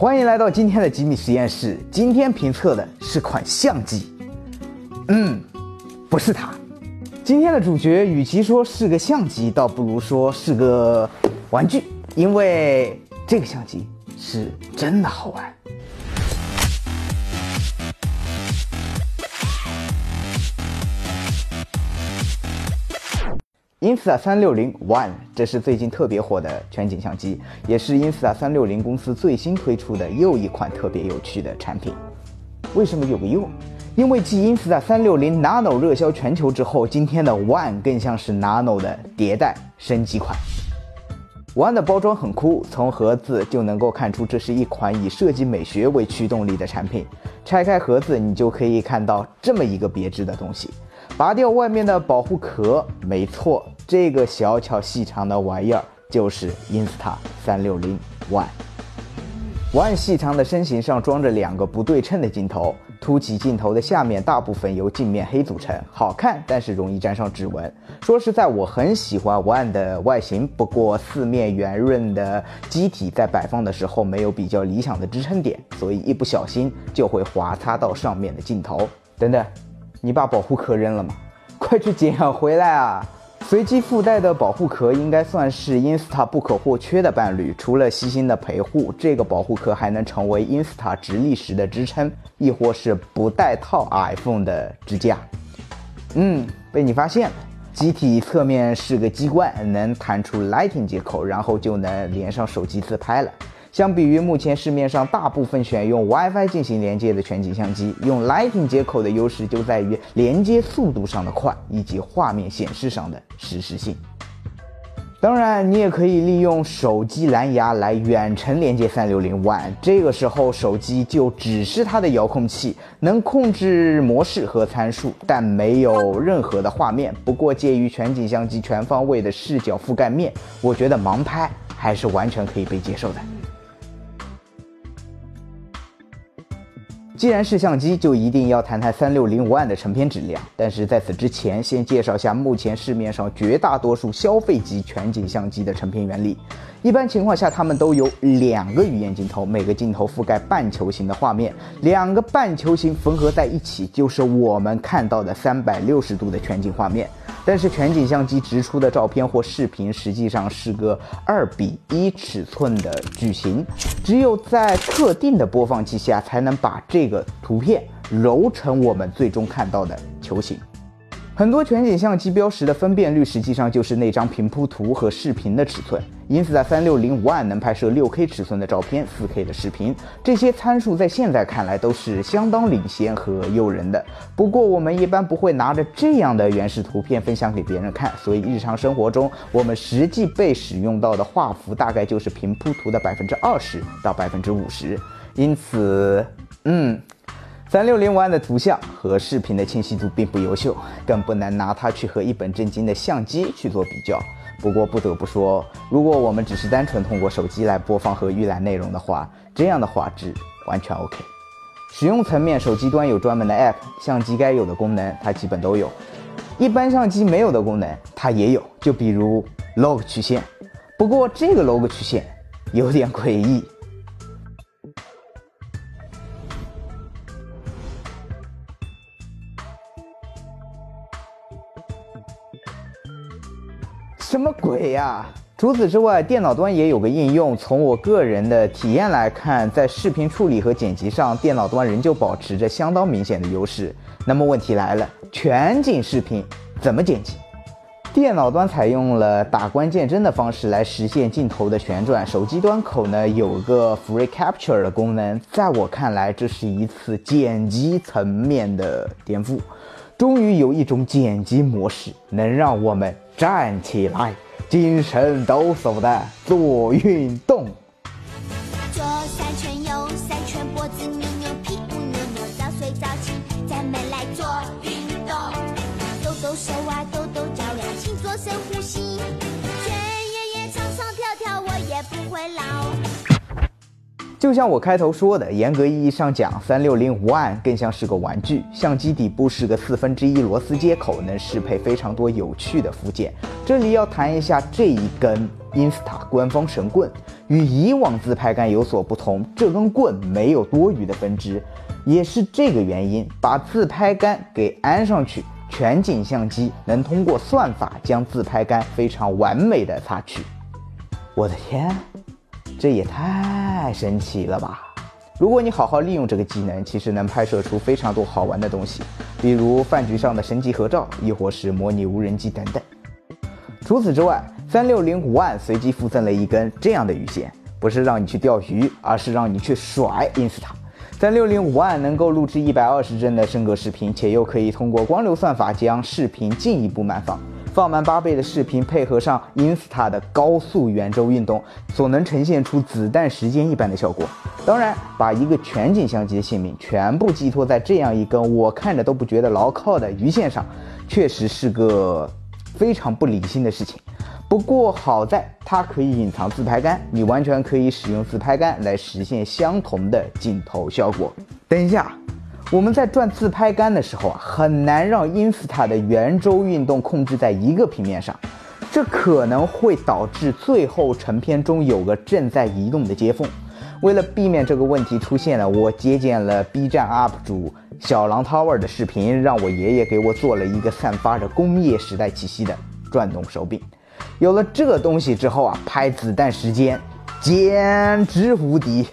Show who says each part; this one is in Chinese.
Speaker 1: 欢迎来到今天的吉米实验室。今天评测的是款相机。嗯，不是它。今天的主角与其说是个相机，倒不如说是个玩具，因为这个相机是真的好玩。Insta 360 One，这是最近特别火的全景相机，也是 Insta 360公司最新推出的又一款特别有趣的产品。为什么有个又？因为继 Insta 360 Nano 热销全球之后，今天的 One 更像是 Nano 的迭代升级款。One 的包装很酷，从盒子就能够看出这是一款以设计美学为驱动力的产品。拆开盒子，你就可以看到这么一个别致的东西。拔掉外面的保护壳，没错，这个小巧细长的玩意儿就是 Insta 360 One。One 细长的身形上装着两个不对称的镜头，凸起镜头的下面大部分由镜面黑组成，好看，但是容易沾上指纹。说实在，我很喜欢 One 的外形，不过四面圆润的机体在摆放的时候没有比较理想的支撑点，所以一不小心就会划擦到上面的镜头。等等。你把保护壳扔了吗？快去捡回来啊！随机附带的保护壳应该算是 Insta 不可或缺的伴侣。除了细心的陪护，这个保护壳还能成为 Insta 直立时的支撑，亦或是不带套 iPhone 的支架。嗯，被你发现了。机体侧面是个机关，能弹出 Lightning 接口，然后就能连上手机自拍了。相比于目前市面上大部分选用 WiFi 进行连接的全景相机，用 Lightning 接口的优势就在于连接速度上的快，以及画面显示上的实时性。当然，你也可以利用手机蓝牙来远程连接360 One，这个时候手机就只是它的遥控器，能控制模式和参数，但没有任何的画面。不过，介于全景相机全方位的视角覆盖面，我觉得盲拍还是完全可以被接受的。既然是相机，就一定要谈谈三六零 One 的成片质量。但是在此之前，先介绍下目前市面上绝大多数消费级全景相机的成片原理。一般情况下，它们都有两个鱼眼镜头，每个镜头覆盖半球形的画面，两个半球形缝合在一起，就是我们看到的三百六十度的全景画面。但是全景相机直出的照片或视频实际上是个二比一尺寸的矩形，只有在特定的播放器下才能把这个图片揉成我们最终看到的球形。很多全景相机标识的分辨率实际上就是那张平铺图和视频的尺寸。因此，在三六零 One 能拍摄六 K 尺寸的照片、四 K 的视频，这些参数在现在看来都是相当领先和诱人的。不过，我们一般不会拿着这样的原始图片分享给别人看，所以日常生活中我们实际被使用到的画幅大概就是平铺图的百分之二十到百分之五十。因此，嗯，三六零 One 的图像和视频的清晰度并不优秀，更不能拿它去和一本正经的相机去做比较。不过不得不说，如果我们只是单纯通过手机来播放和预览内容的话，这样的画质完全 OK。使用层面，手机端有专门的 App，相机该有的功能它基本都有。一般相机没有的功能它也有，就比如 Log 曲线。不过这个 Log 曲线有点诡异。什么鬼呀！除此之外，电脑端也有个应用。从我个人的体验来看，在视频处理和剪辑上，电脑端仍旧保持着相当明显的优势。那么问题来了，全景视频怎么剪辑？电脑端采用了打关键帧的方式来实现镜头的旋转，手机端口呢有个 Free Capture 的功能。在我看来，这是一次剪辑层面的颠覆。终于有一种剪辑模式能让我们站起来，精神抖擞的做运动。左三，就像我开头说的，严格意义上讲，三六零 One 更像是个玩具。相机底部是个四分之一螺丝接口，能适配非常多有趣的附件。这里要谈一下这一根 Insta 官方神棍，与以往自拍杆有所不同，这根棍没有多余的分支，也是这个原因，把自拍杆给安上去，全景相机能通过算法将自拍杆非常完美的擦去。我的天！这也太神奇了吧！如果你好好利用这个技能，其实能拍摄出非常多好玩的东西，比如饭局上的神级合照，亦或是模拟无人机等等。除此之外，三六零 One 随机附赠了一根这样的鱼线，不是让你去钓鱼，而是让你去甩 Insta。三六零 One 能够录制一百二十帧的升格视频，且又可以通过光流算法将视频进一步慢放。放慢八倍的视频，配合上 Insta 的高速圆周运动，所能呈现出子弹时间一般的效果。当然，把一个全景相机的性命全部寄托在这样一根我看着都不觉得牢靠的鱼线上，确实是个非常不理性的事情。不过好在它可以隐藏自拍杆，你完全可以使用自拍杆来实现相同的镜头效果。等一下。我们在转自拍杆的时候啊，很难让 Insta 的圆周运动控制在一个平面上，这可能会导致最后成片中有个正在移动的接缝。为了避免这个问题出现呢，我借鉴了 B 站 UP 主小狼 Tower 的视频，让我爷爷给我做了一个散发着工业时代气息的转动手柄。有了这东西之后啊，拍子弹时间简直无敌。